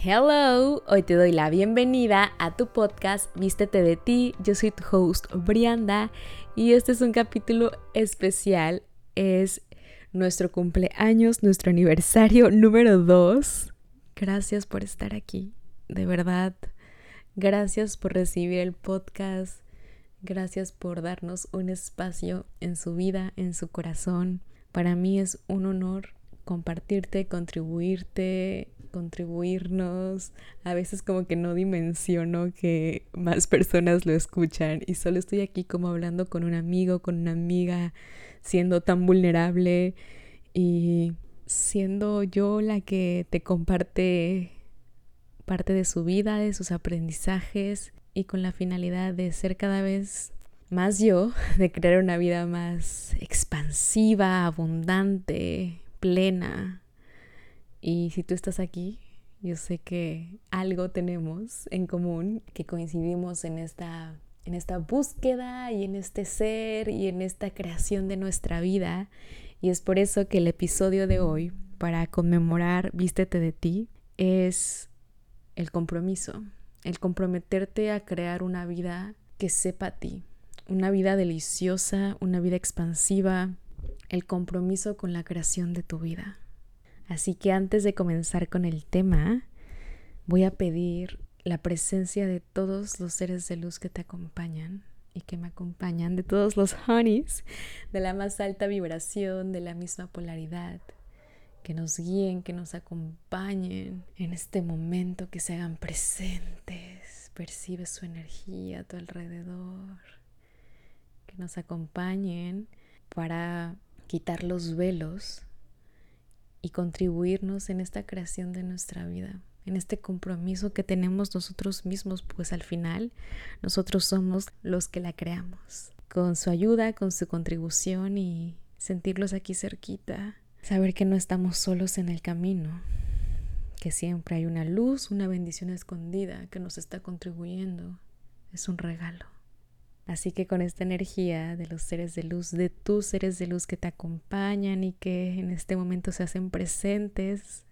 Hello, hoy te doy la bienvenida a tu podcast Vístete de ti. Yo soy tu host Brianda y este es un capítulo especial. Es nuestro cumpleaños, nuestro aniversario número 2. Gracias por estar aquí, de verdad. Gracias por recibir el podcast. Gracias por darnos un espacio en su vida, en su corazón. Para mí es un honor compartirte, contribuirte, contribuirnos. A veces como que no dimensiono que más personas lo escuchan y solo estoy aquí como hablando con un amigo, con una amiga, siendo tan vulnerable y siendo yo la que te comparte parte de su vida, de sus aprendizajes y con la finalidad de ser cada vez más yo, de crear una vida más expansiva, abundante, plena, y si tú estás aquí, yo sé que algo tenemos en común, que coincidimos en esta, en esta búsqueda y en este ser y en esta creación de nuestra vida. Y es por eso que el episodio de hoy, para conmemorar Vístete de ti, es el compromiso, el comprometerte a crear una vida que sepa a ti, una vida deliciosa, una vida expansiva, el compromiso con la creación de tu vida. Así que antes de comenzar con el tema, voy a pedir la presencia de todos los seres de luz que te acompañan y que me acompañan, de todos los honeys, de la más alta vibración, de la misma polaridad, que nos guíen, que nos acompañen en este momento, que se hagan presentes, percibe su energía a tu alrededor, que nos acompañen para quitar los velos y contribuirnos en esta creación de nuestra vida, en este compromiso que tenemos nosotros mismos, pues al final nosotros somos los que la creamos. Con su ayuda, con su contribución y sentirlos aquí cerquita, saber que no estamos solos en el camino, que siempre hay una luz, una bendición escondida que nos está contribuyendo, es un regalo. Así que con esta energía de los seres de luz, de tus seres de luz que te acompañan y que en este momento se hacen presentes,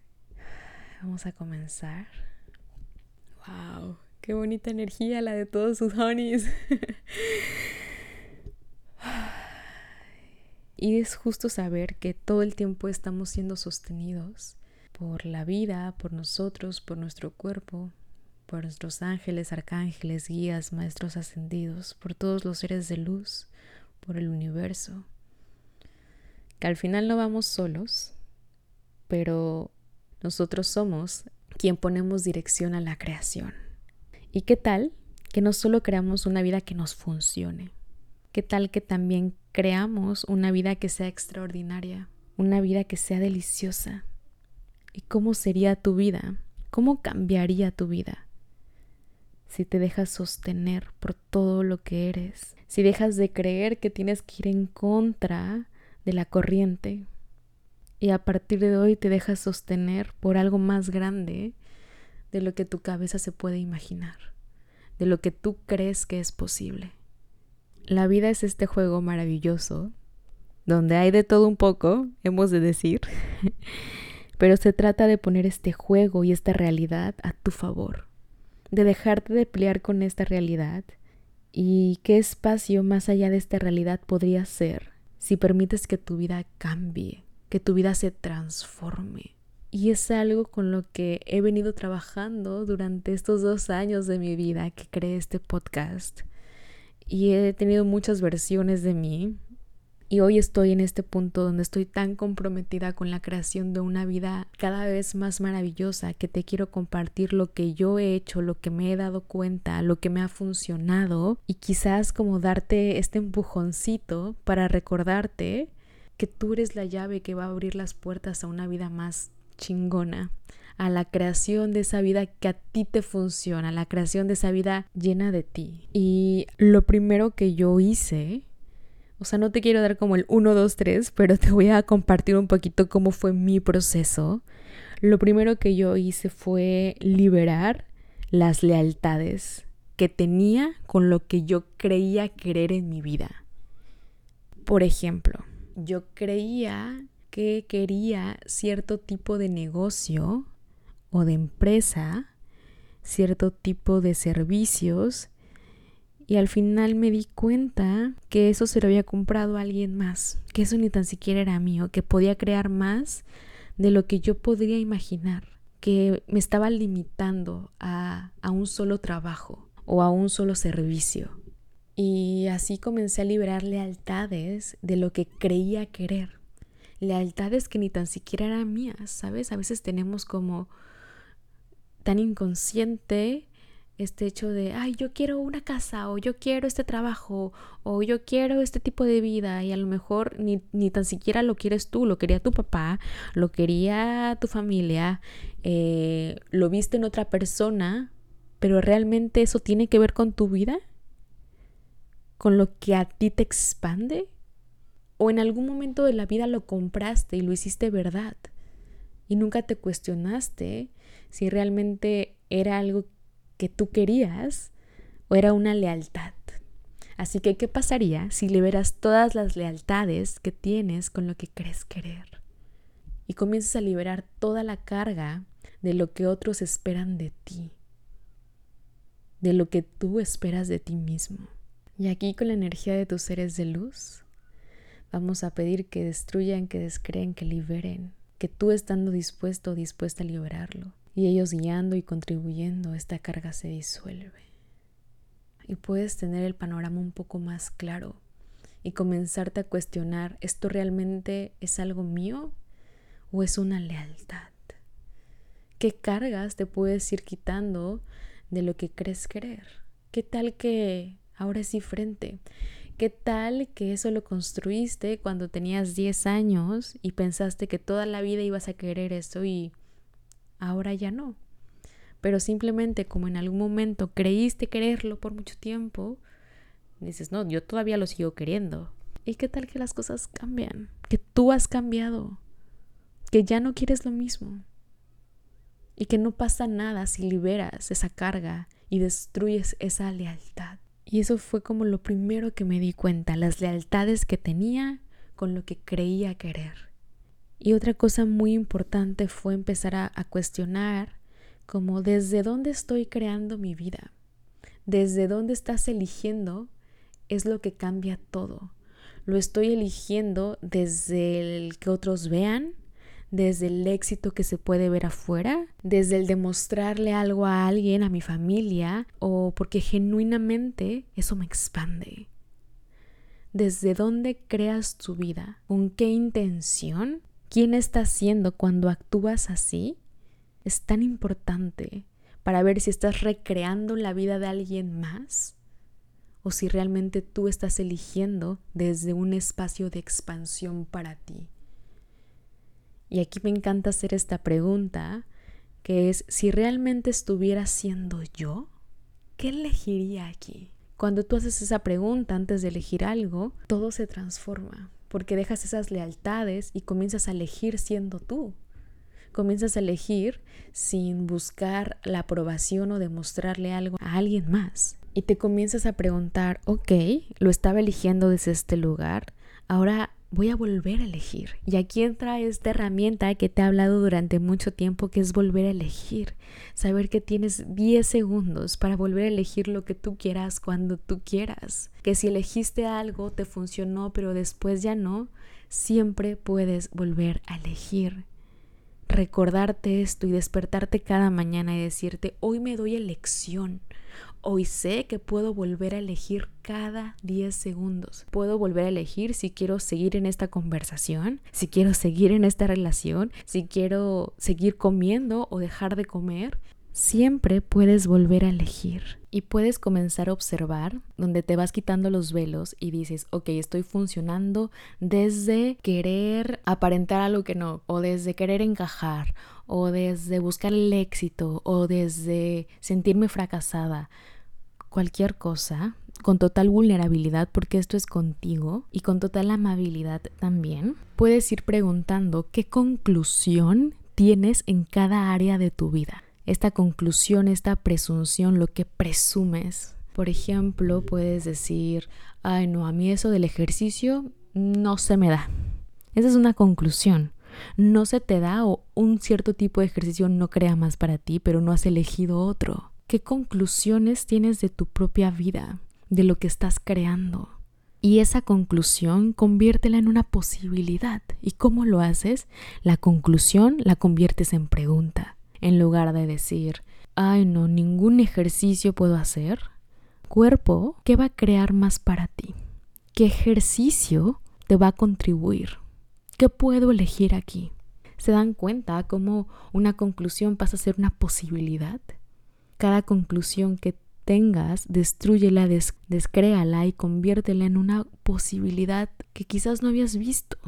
vamos a comenzar. ¡Wow! ¡Qué bonita energía la de todos sus honeys! y es justo saber que todo el tiempo estamos siendo sostenidos por la vida, por nosotros, por nuestro cuerpo, por nuestros ángeles, arcángeles, guías, maestros ascendidos, por todos los seres de luz, por el universo. Que al final no vamos solos, pero nosotros somos quien ponemos dirección a la creación. ¿Y qué tal que no solo creamos una vida que nos funcione? ¿Qué tal que también creamos una vida que sea extraordinaria, una vida que sea deliciosa? ¿Y cómo sería tu vida? ¿Cómo cambiaría tu vida? Si te dejas sostener por todo lo que eres, si dejas de creer que tienes que ir en contra de la corriente y a partir de hoy te dejas sostener por algo más grande de lo que tu cabeza se puede imaginar, de lo que tú crees que es posible. La vida es este juego maravilloso, donde hay de todo un poco, hemos de decir, pero se trata de poner este juego y esta realidad a tu favor de dejarte de pelear con esta realidad y qué espacio más allá de esta realidad podría ser si permites que tu vida cambie, que tu vida se transforme. Y es algo con lo que he venido trabajando durante estos dos años de mi vida que creé este podcast. Y he tenido muchas versiones de mí, y hoy estoy en este punto donde estoy tan comprometida con la creación de una vida cada vez más maravillosa que te quiero compartir lo que yo he hecho, lo que me he dado cuenta, lo que me ha funcionado y quizás como darte este empujoncito para recordarte que tú eres la llave que va a abrir las puertas a una vida más chingona, a la creación de esa vida que a ti te funciona, a la creación de esa vida llena de ti. Y lo primero que yo hice o sea, no te quiero dar como el 1, 2, 3, pero te voy a compartir un poquito cómo fue mi proceso. Lo primero que yo hice fue liberar las lealtades que tenía con lo que yo creía querer en mi vida. Por ejemplo, yo creía que quería cierto tipo de negocio o de empresa, cierto tipo de servicios y al final me di cuenta que eso se lo había comprado a alguien más, que eso ni tan siquiera era mío, que podía crear más de lo que yo podría imaginar, que me estaba limitando a, a un solo trabajo o a un solo servicio. Y así comencé a liberar lealtades de lo que creía querer. Lealtades que ni tan siquiera eran mías, ¿sabes? A veces tenemos como tan inconsciente este hecho de, ay, yo quiero una casa o yo quiero este trabajo o yo quiero este tipo de vida y a lo mejor ni, ni tan siquiera lo quieres tú, lo quería tu papá, lo quería tu familia, eh, lo viste en otra persona, pero realmente eso tiene que ver con tu vida, con lo que a ti te expande o en algún momento de la vida lo compraste y lo hiciste verdad y nunca te cuestionaste si realmente era algo que tú querías o era una lealtad. Así que, ¿qué pasaría si liberas todas las lealtades que tienes con lo que crees querer? Y comienzas a liberar toda la carga de lo que otros esperan de ti, de lo que tú esperas de ti mismo. Y aquí con la energía de tus seres de luz, vamos a pedir que destruyan, que descreen, que liberen, que tú estando dispuesto o dispuesta a liberarlo, y ellos guiando y contribuyendo, esta carga se disuelve. Y puedes tener el panorama un poco más claro y comenzarte a cuestionar, ¿esto realmente es algo mío o es una lealtad? ¿Qué cargas te puedes ir quitando de lo que crees querer? ¿Qué tal que ahora es diferente? ¿Qué tal que eso lo construiste cuando tenías 10 años y pensaste que toda la vida ibas a querer eso y ahora ya no. Pero simplemente como en algún momento creíste quererlo por mucho tiempo, dices, no, yo todavía lo sigo queriendo. ¿Y qué tal que las cosas cambian? Que tú has cambiado, que ya no quieres lo mismo. Y que no pasa nada si liberas esa carga y destruyes esa lealtad. Y eso fue como lo primero que me di cuenta, las lealtades que tenía con lo que creía querer. Y otra cosa muy importante fue empezar a, cuestionar como desde dónde estoy creando mi vida, desde dónde estás eligiendo es lo que cambia todo. Lo estoy eligiendo desde el que otros vean, desde el éxito que se puede ver afuera, desde el demostrarle algo a alguien, a mi familia, o porque genuinamente eso me expande. ¿Desde dónde creas tu vida? ¿Con qué intención? Quién estás siendo cuando actúas así es tan importante para ver si estás recreando la vida de alguien más o si realmente tú estás eligiendo desde un espacio de expansión para ti. Y aquí me encanta hacer esta pregunta, que es, si realmente estuviera siendo yo, ¿qué elegiría aquí? Cuando tú haces esa pregunta antes de elegir algo, todo se transforma porque dejas esas lealtades y comienzas a elegir siendo tú. Comienzas a elegir sin buscar la aprobación o demostrarle algo a alguien más. Y te comienzas a preguntar, ok, lo estaba eligiendo desde este lugar, ahora voy a volver a elegir. Y aquí entra esta herramienta que te he hablado durante mucho tiempo, que es volver a elegir. Saber que tienes 10 segundos para volver a elegir lo que tú quieras cuando tú quieras. Que si elegiste algo, te funcionó, pero después ya no, siempre puedes volver a elegir. Recordarte esto y despertarte cada mañana y decirte, hoy me doy elección Hoy sé que puedo volver a elegir cada 10 segundos. Puedo volver a elegir si quiero seguir en esta conversación, si quiero seguir en esta relación, si quiero seguir comiendo o dejar de comer. Siempre puedes volver a elegir y puedes comenzar a observar donde te vas quitando los velos y dices, ok, estoy funcionando desde querer aparentar algo que no, o desde querer encajar, o desde buscar el éxito, o desde sentirme fracasada cualquier cosa con total vulnerabilidad porque esto es contigo y con total amabilidad también, puedes ir preguntando qué conclusión tienes en cada área de tu vida. Esta conclusión, esta presunción, lo que presumes. Por ejemplo, puedes decir, ay no, a mí eso del ejercicio no se me da. Esa es una conclusión. No se te da o un cierto tipo de ejercicio no crea más para ti, pero no has elegido otro. ¿Qué conclusiones tienes de tu propia vida, de lo que estás creando? Y esa conclusión conviértela en una posibilidad. ¿Y cómo lo haces? La conclusión la conviertes en pregunta. En lugar de decir, ay no, ningún ejercicio puedo hacer. Cuerpo, ¿qué va a crear más para ti? ¿Qué ejercicio te va a contribuir? ¿Qué puedo elegir aquí? ¿Se dan cuenta cómo una conclusión pasa a ser una posibilidad? Cada conclusión que tengas, destruyela, des descréala y conviértela en una posibilidad que quizás no habías visto.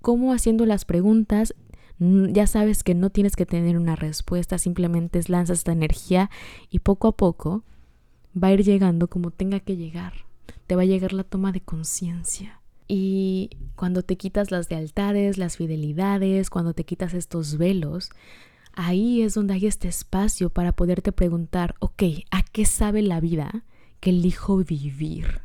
¿Cómo haciendo las preguntas? Ya sabes que no tienes que tener una respuesta, simplemente lanzas esta energía y poco a poco va a ir llegando como tenga que llegar. Te va a llegar la toma de conciencia. Y cuando te quitas las lealtades, las fidelidades, cuando te quitas estos velos, ahí es donde hay este espacio para poderte preguntar, ok, ¿a qué sabe la vida que elijo vivir?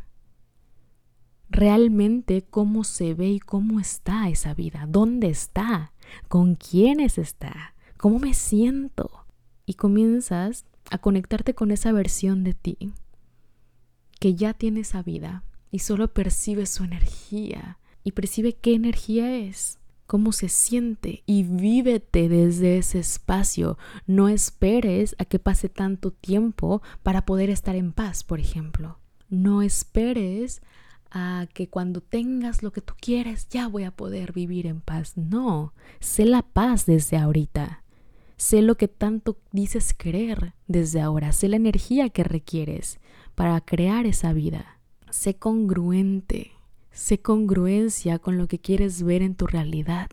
Realmente cómo se ve y cómo está esa vida, dónde está, con quiénes está, cómo me siento. Y comienzas a conectarte con esa versión de ti que ya tiene esa vida y solo percibe su energía y percibe qué energía es cómo se siente y vívete desde ese espacio. No esperes a que pase tanto tiempo para poder estar en paz, por ejemplo. No esperes a que cuando tengas lo que tú quieres ya voy a poder vivir en paz. No, sé la paz desde ahorita. Sé lo que tanto dices querer desde ahora. Sé la energía que requieres para crear esa vida. Sé congruente Sé congruencia con lo que quieres ver en tu realidad.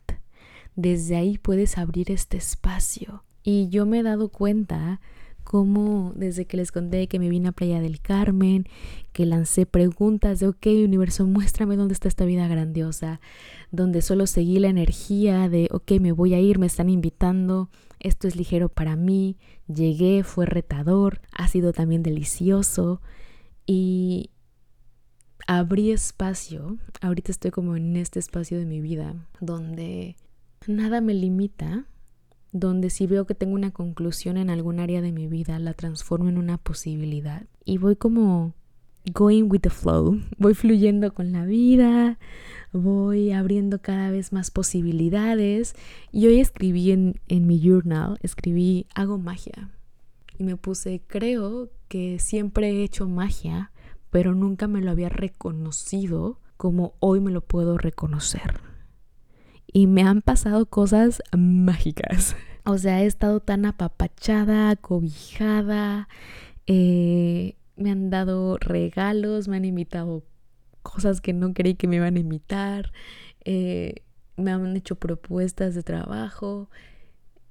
Desde ahí puedes abrir este espacio. Y yo me he dado cuenta cómo desde que les conté que me vine a Playa del Carmen, que lancé preguntas de, ok, universo, muéstrame dónde está esta vida grandiosa, donde solo seguí la energía de, ok, me voy a ir, me están invitando, esto es ligero para mí, llegué, fue retador, ha sido también delicioso y abrí espacio, ahorita estoy como en este espacio de mi vida donde nada me limita, donde si veo que tengo una conclusión en algún área de mi vida, la transformo en una posibilidad y voy como going with the flow, voy fluyendo con la vida, voy abriendo cada vez más posibilidades y hoy escribí en, en mi journal, escribí hago magia y me puse creo que siempre he hecho magia pero nunca me lo había reconocido como hoy me lo puedo reconocer. Y me han pasado cosas mágicas. O sea, he estado tan apapachada, cobijada, eh, me han dado regalos, me han invitado cosas que no creí que me iban a invitar, eh, me han hecho propuestas de trabajo,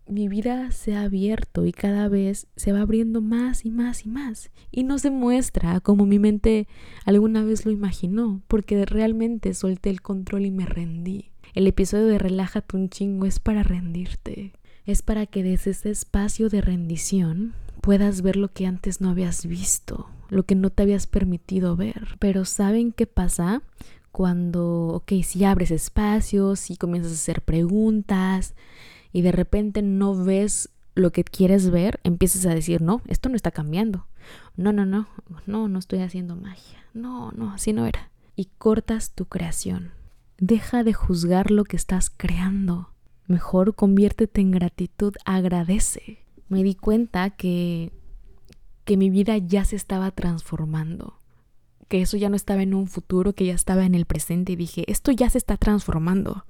mi vida se ha abierto y cada vez se va abriendo más y más y más. Y no se muestra como mi mente alguna vez lo imaginó, porque realmente solté el control y me rendí. El episodio de Relájate un chingo es para rendirte. Es para que desde ese espacio de rendición puedas ver lo que antes no habías visto, lo que no te habías permitido ver. Pero ¿saben qué pasa? Cuando, ok, si abres espacios, si comienzas a hacer preguntas, y de repente no ves lo que quieres ver, empiezas a decir, no, esto no está cambiando. No, no, no, no, no estoy haciendo magia. No, no, así no era. Y cortas tu creación. Deja de juzgar lo que estás creando. Mejor conviértete en gratitud, agradece. Me di cuenta que, que mi vida ya se estaba transformando que eso ya no estaba en un futuro, que ya estaba en el presente y dije, esto ya se está transformando.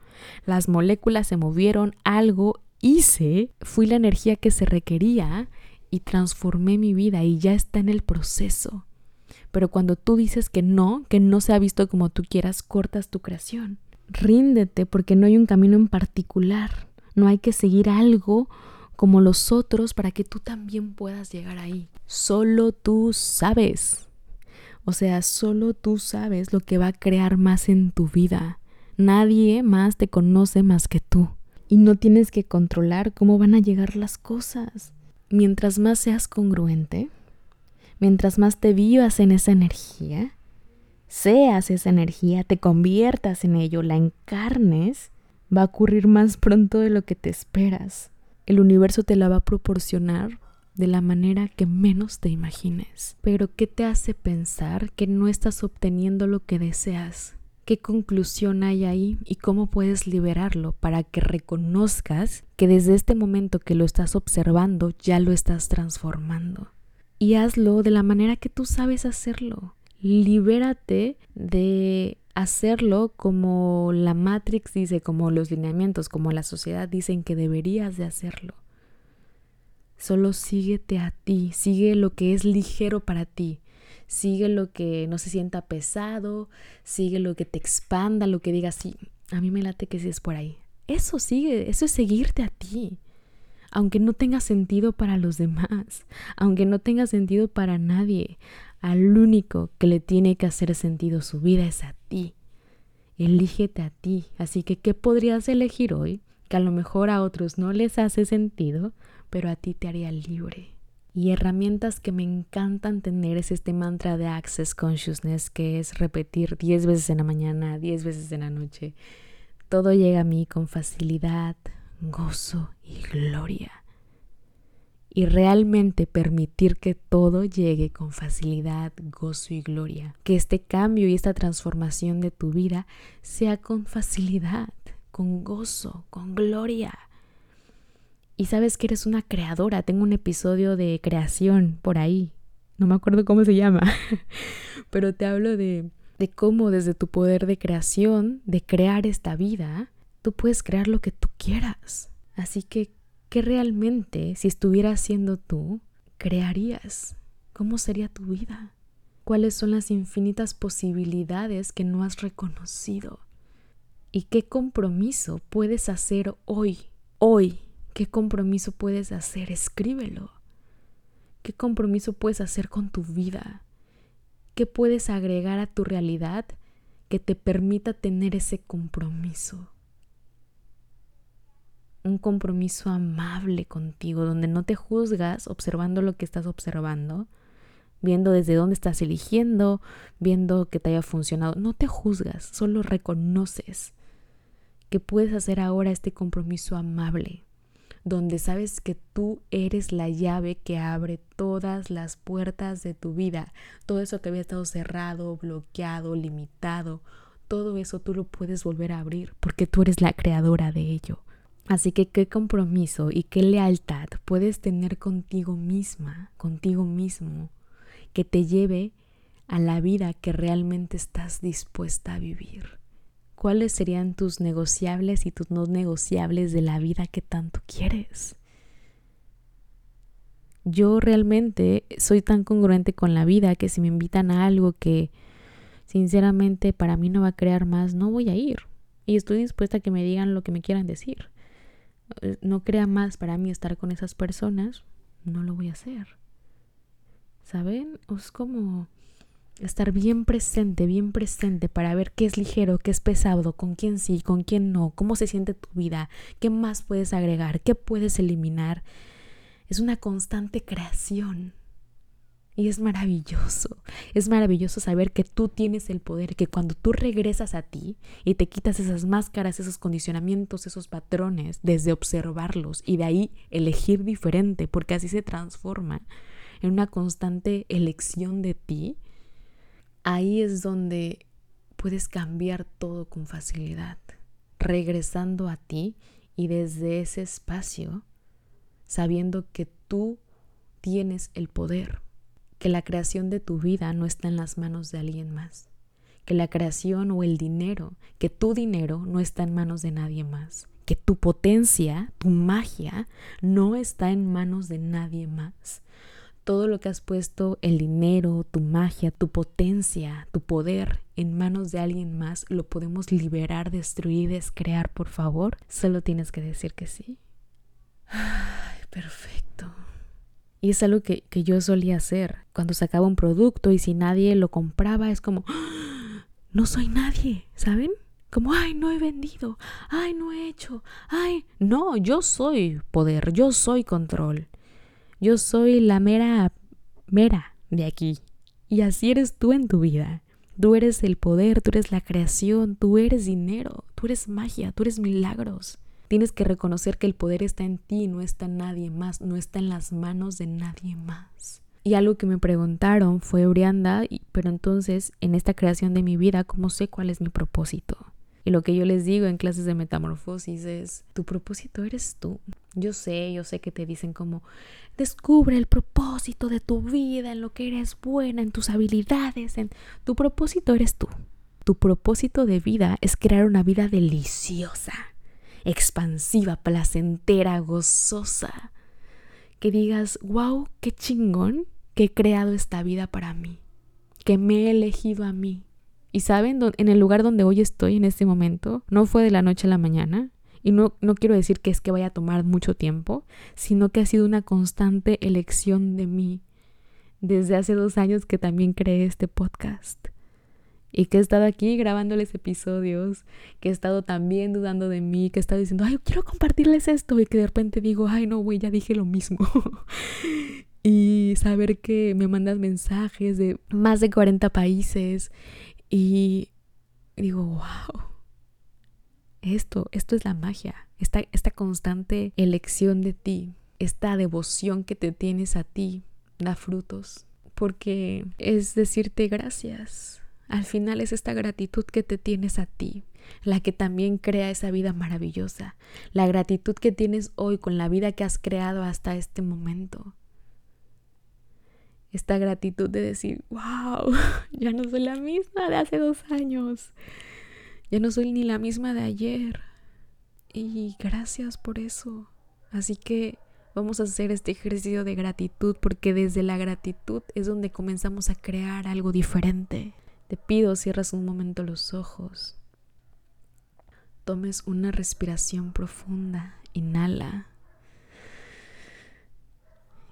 Las moléculas se movieron, algo hice, fui la energía que se requería y transformé mi vida y ya está en el proceso. Pero cuando tú dices que no, que no se ha visto como tú quieras, cortas tu creación. Ríndete porque no hay un camino en particular. No hay que seguir algo como los otros para que tú también puedas llegar ahí. Solo tú sabes. O sea, solo tú sabes lo que va a crear más en tu vida. Nadie más te conoce más que tú. Y no tienes que controlar cómo van a llegar las cosas. Mientras más seas congruente, mientras más te vivas en esa energía, seas esa energía, te conviertas en ello, la encarnes, va a ocurrir más pronto de lo que te esperas. El universo te la va a proporcionar de la manera que menos te imagines. Pero ¿qué te hace pensar que no estás obteniendo lo que deseas? ¿Qué conclusión hay ahí y cómo puedes liberarlo para que reconozcas que desde este momento que lo estás observando ya lo estás transformando? Y hazlo de la manera que tú sabes hacerlo. Libérate de hacerlo como la Matrix dice, como los lineamientos, como la sociedad dicen que deberías de hacerlo. Solo síguete a ti, sigue lo que es ligero para ti, sigue lo que no se sienta pesado, sigue lo que te expanda, lo que diga, sí, a mí me late que sí es por ahí. Eso sigue, eso es seguirte a ti. Aunque no tenga sentido para los demás, aunque no tenga sentido para nadie, al único que le tiene que hacer sentido su vida es a ti. Elígete a ti. Así que, ¿qué podrías elegir hoy? Que a lo mejor a otros no les hace sentido, pero a ti te haría libre. Y herramientas que me encantan tener es este mantra de Access Consciousness, que es repetir 10 veces en la mañana, 10 veces en la noche. Todo llega a mí con facilidad, gozo y gloria y realmente permitir que todo llegue con facilidad, gozo y gloria. Que este cambio y esta transformación de tu vida sea con facilidad, con gozo, con gloria. Y sabes que eres una creadora. Tengo un episodio de creación por ahí. No me acuerdo cómo se llama. Pero te hablo de, de cómo desde tu poder de creación, de crear esta vida, tú puedes crear lo que tú quieras. Así que ¿Qué realmente, si estuvieras siendo tú, crearías? ¿Cómo sería tu vida? ¿Cuáles son las infinitas posibilidades que no has reconocido? ¿Y qué compromiso puedes hacer hoy? Hoy, ¿qué compromiso puedes hacer? Escríbelo. ¿Qué compromiso puedes hacer con tu vida? ¿Qué puedes agregar a tu realidad que te permita tener ese compromiso? un compromiso amable contigo, donde no te juzgas observando lo que estás observando, viendo desde dónde estás eligiendo, viendo que te haya funcionado. No te juzgas, solo reconoces que puedes hacer ahora este compromiso amable, donde sabes que tú eres la llave que abre todas las puertas de tu vida, todo eso que había estado cerrado, bloqueado, limitado, todo eso tú lo puedes volver a abrir porque tú eres la creadora de ello. Así que qué compromiso y qué lealtad puedes tener contigo misma, contigo mismo, que te lleve a la vida que realmente estás dispuesta a vivir. ¿Cuáles serían tus negociables y tus no negociables de la vida que tanto quieres? Yo realmente soy tan congruente con la vida que si me invitan a algo que sinceramente para mí no va a crear más, no voy a ir. Y estoy dispuesta a que me digan lo que me quieran decir. Eh, no crea más para mí estar con esas personas, no lo voy a hacer. ¿Saben? Es como estar bien presente, bien presente para ver qué es ligero, qué es pesado, con quién sí, con quién no, cómo se siente tu vida, qué más puedes agregar, qué puedes eliminar. Es una constante creación. Y es maravilloso, es maravilloso saber que tú tienes el poder, que cuando tú regresas a ti y te quitas esas máscaras, esos condicionamientos, esos patrones, desde observarlos y de ahí elegir diferente, porque así se transforma en una constante elección de ti, ahí es donde puedes cambiar todo con facilidad, regresando a ti y desde ese espacio, sabiendo que tú tienes el poder que la creación de tu vida no está en las manos de alguien más, que la creación o el dinero, que tu dinero no está en manos de nadie más, que tu potencia, tu magia, no está en manos de nadie más. Todo lo que has puesto, el dinero, tu magia, tu potencia, tu poder en manos de alguien más, lo podemos liberar, destruir, descrear, por favor. Solo tienes que decir que sí. Ay, perfecto. Y es algo que, yo solía hacer. Cuando sacaba un producto y si nadie lo compraba, es como, ¡Ah! no soy nadie, ¿saben? Como, ay, no he vendido, ay, no he hecho, ay, no, yo soy poder, yo soy control, yo soy la mera, mera de aquí. Y así eres tú en tu vida. Tú eres el poder, tú eres la creación, tú eres dinero, tú eres magia, tú eres milagros. Tienes que reconocer que el poder está en ti, no está en nadie más, no está en las manos de nadie más. Y algo que me preguntaron fue, Brianda, pero entonces en esta creación de mi vida, ¿cómo sé cuál es mi propósito? Y lo que yo les digo en clases de metamorfosis es, tu propósito eres tú. Yo sé, yo sé que te dicen como, descubre el propósito de tu vida, en lo que eres buena, en tus habilidades, en tu propósito eres tú. Tu propósito de vida es crear una vida deliciosa, expansiva, placentera, gozosa. Que digas, wow, qué chingón que he creado esta vida para mí, que me he elegido a mí. Y saben, en el lugar donde hoy estoy en este momento, no fue de la noche a la mañana. Y no, no quiero decir que es que vaya a tomar mucho tiempo, sino que ha sido una constante elección de mí desde hace dos años que también creé este podcast. Y que he estado aquí grabándoles episodios, que he estado también dudando de mí, que he estado diciendo, ay, quiero compartirles esto, y que de repente digo, ay, no, güey, ya dije lo mismo. y saber que me mandas mensajes de más de 40 países y digo, wow, esto, esto es la magia, esta, esta constante elección de ti, esta devoción que te tienes a ti, da frutos, porque es decirte gracias. Al final es esta gratitud que te tienes a ti, la que también crea esa vida maravillosa, la gratitud que tienes hoy con la vida que has creado hasta este momento. Esta gratitud de decir, wow, ya no soy la misma de hace dos años, ya no soy ni la misma de ayer. Y gracias por eso. Así que vamos a hacer este ejercicio de gratitud porque desde la gratitud es donde comenzamos a crear algo diferente. Te pido, cierras un momento los ojos. Tomes una respiración profunda. Inhala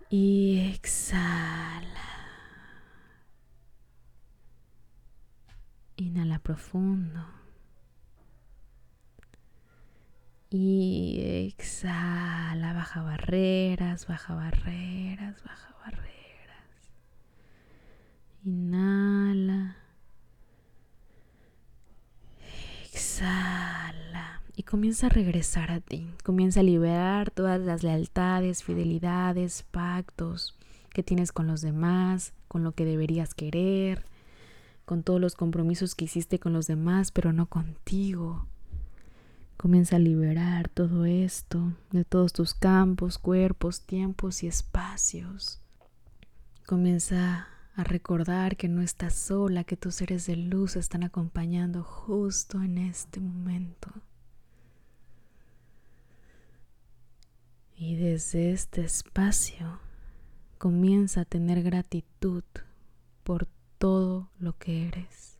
y exhala. Inhala profundo. Y exhala, baja barreras, baja barreras, baja barreras. Inhala. Exhala y comienza a regresar a ti. Comienza a liberar todas las lealtades, fidelidades, pactos que tienes con los demás, con lo que deberías querer, con todos los compromisos que hiciste con los demás, pero no contigo. Comienza a liberar todo esto de todos tus campos, cuerpos, tiempos y espacios. Comienza a recordar que no estás sola, que tus seres de luz están acompañando justo en este momento. Y desde este espacio comienza a tener gratitud por todo lo que eres,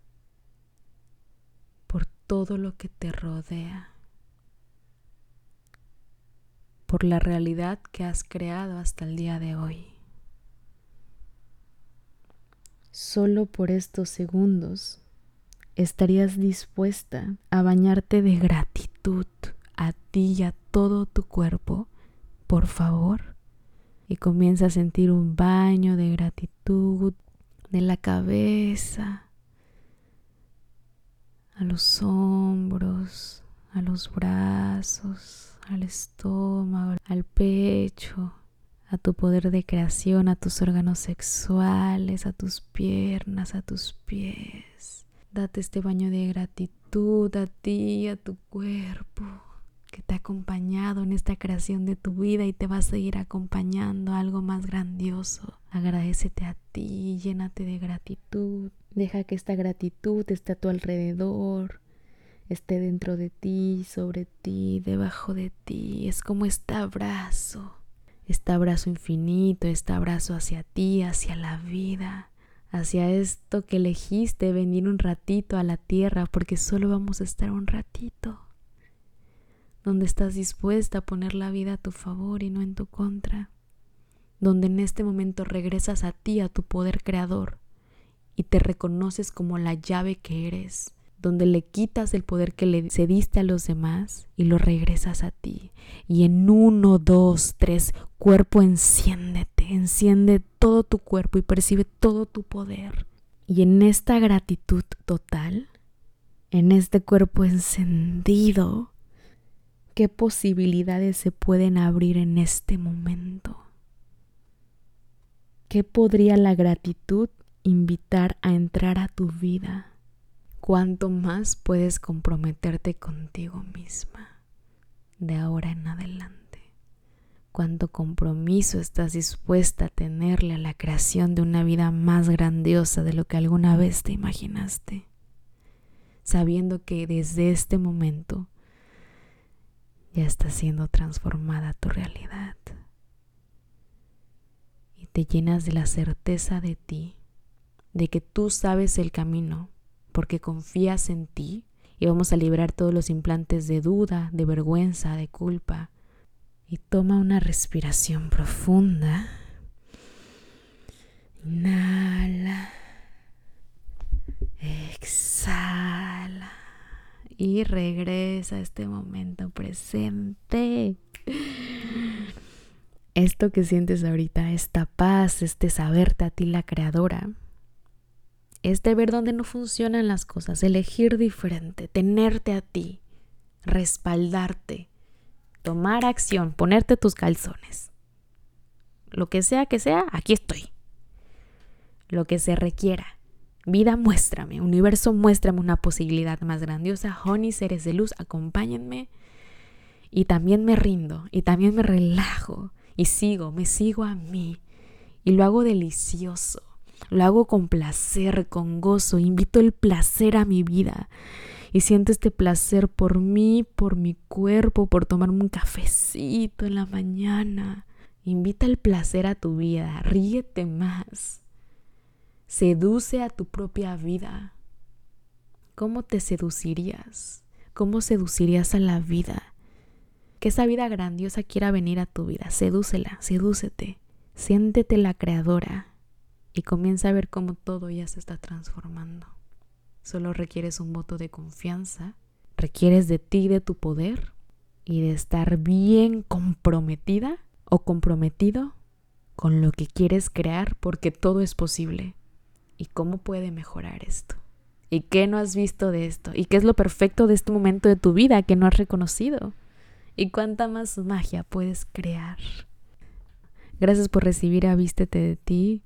por todo lo que te rodea, por la realidad que has creado hasta el día de hoy. Solo por estos segundos estarías dispuesta a bañarte de gratitud a ti y a todo tu cuerpo por favor. Y comienza a sentir un baño de gratitud de la cabeza a los hombros, a los brazos, al estómago, al pecho, a tu poder de creación, a tus órganos sexuales, a tus piernas, a tus pies. Date este baño de gratitud a ti a tu cuerpo que te ha acompañado en esta creación de tu vida y te va a seguir acompañando a algo más grandioso. Agradecete a ti, llénate de gratitud. Deja que esta gratitud esté a tu alrededor, esté dentro de ti, sobre ti, debajo de ti. Es como este abrazo, este abrazo infinito, este abrazo hacia ti, hacia la vida hacia esto que elegiste venir un ratito a la tierra porque solo vamos a estar un ratito. Donde estás dispuesta a poner la vida a tu favor y no en tu contra, donde en este momento regresas a ti, a tu poder creador, y te reconoces como la llave que eres, donde le quitas el poder que le cediste a los demás y lo regresas a ti. Y en uno, dos, tres, cuerpo, enciéndete, enciende todo tu cuerpo y percibe todo tu poder. Y en esta gratitud total, en este cuerpo encendido, ¿qué posibilidades se pueden abrir en este momento? ¿Qué podría la gratitud invitar a entrar a tu vida? ¿Cuánto más puedes comprometerte contigo misma de ahora en adelante? cuánto compromiso estás dispuesta a tenerle a la creación de una vida más grandiosa de lo que alguna vez te imaginaste, sabiendo que desde este momento ya está siendo transformada tu realidad y te llenas de la certeza de ti, de que tú sabes el camino, porque confías en ti y vamos a liberar todos los implantes de duda, de vergüenza, de culpa, y toma una respiración profunda. Inhala. Exhala. Y regresa a este momento presente. Esto que sientes ahorita, esta paz, este saberte a ti la creadora, es de ver dónde no funcionan las cosas, elegir diferente, tenerte a ti, respaldarte, tomar acción, ponerte tus calzones. Lo que sea que sea, aquí estoy. Lo que se requiera. Vida, muéstrame. Universo, muéstrame una posibilidad más grandiosa. Honey, seres de luz, acompáñenme. Y también me rindo. Y también me relajo. Y sigo, me sigo a mí. Y lo hago delicioso. Lo hago con placer, con gozo. Invito el placer a mi vida y siento este placer por mí, por mi cuerpo, por tomarme un cafecito en la mañana. Invita el placer a tu vida, ríete más. Seduce a tu propia vida. ¿Cómo te seducirías? ¿Cómo seducirías a la vida? Que esa vida grandiosa quiera venir a tu vida. Sedúcela, sedúcete. Siéntete la creadora y comienza a ver cómo todo ya se está transformando. Solo requieres un voto de confianza, requieres de ti, de tu poder y de estar bien comprometida o comprometido con lo que quieres crear porque todo es posible. ¿Y cómo puede mejorar esto? ¿Y qué no has visto de esto? ¿Y qué es lo perfecto de este momento de tu vida que no has reconocido? ¿Y cuánta más magia puedes crear? Gracias por recibir a Vístete de ti.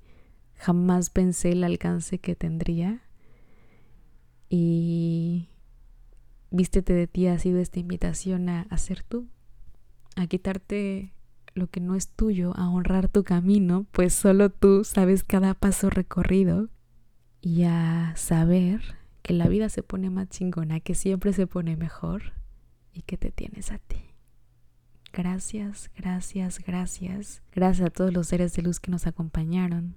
Jamás pensé el alcance que tendría. Y vístete de ti ha sido esta invitación a, hacer ser tú, a quitarte lo que no es tuyo, a honrar tu camino, pues solo tú sabes cada paso recorrido y a saber que la vida se pone más chingona, que siempre se pone mejor y que te tienes a ti. Gracias, gracias, gracias. Gracias a todos los seres de luz que nos acompañaron.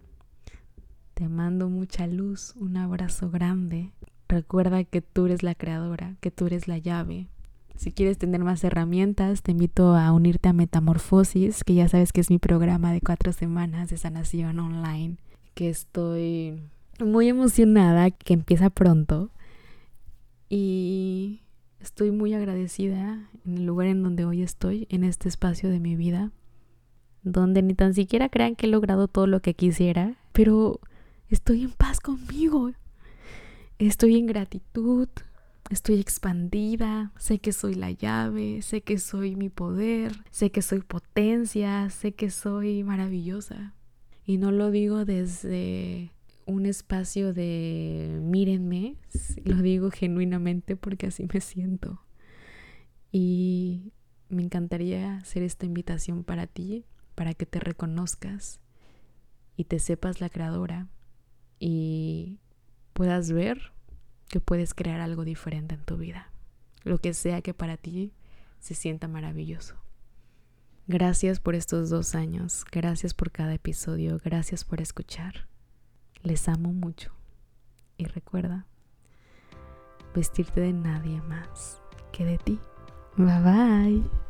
Te mando mucha luz, un abrazo grande. Recuerda que tú eres la creadora, que tú eres la llave. Si quieres tener más herramientas, te invito a unirte a Metamorfosis, que ya sabes que es mi programa de cuatro semanas de sanación online, que estoy muy emocionada, que empieza pronto. Y estoy muy agradecida en el lugar en donde hoy estoy, en este espacio de mi vida, donde ni tan siquiera crean que he logrado todo lo que quisiera, pero estoy en paz conmigo. Estoy en gratitud, estoy expandida, sé que soy la llave, sé que soy mi poder, sé que soy potencia, sé que soy maravillosa. Y no lo digo desde un espacio de mírenme, lo digo genuinamente porque así me siento. Y me encantaría hacer esta invitación para ti, para que te reconozcas y te sepas la creadora y puedas ver que puedes crear algo diferente en tu vida. Lo que sea que para ti se sienta maravilloso. Gracias por estos dos años, gracias por cada episodio, gracias por escuchar. Les amo mucho. Y recuerda, vestirte de nadie más que de ti. Bye bye.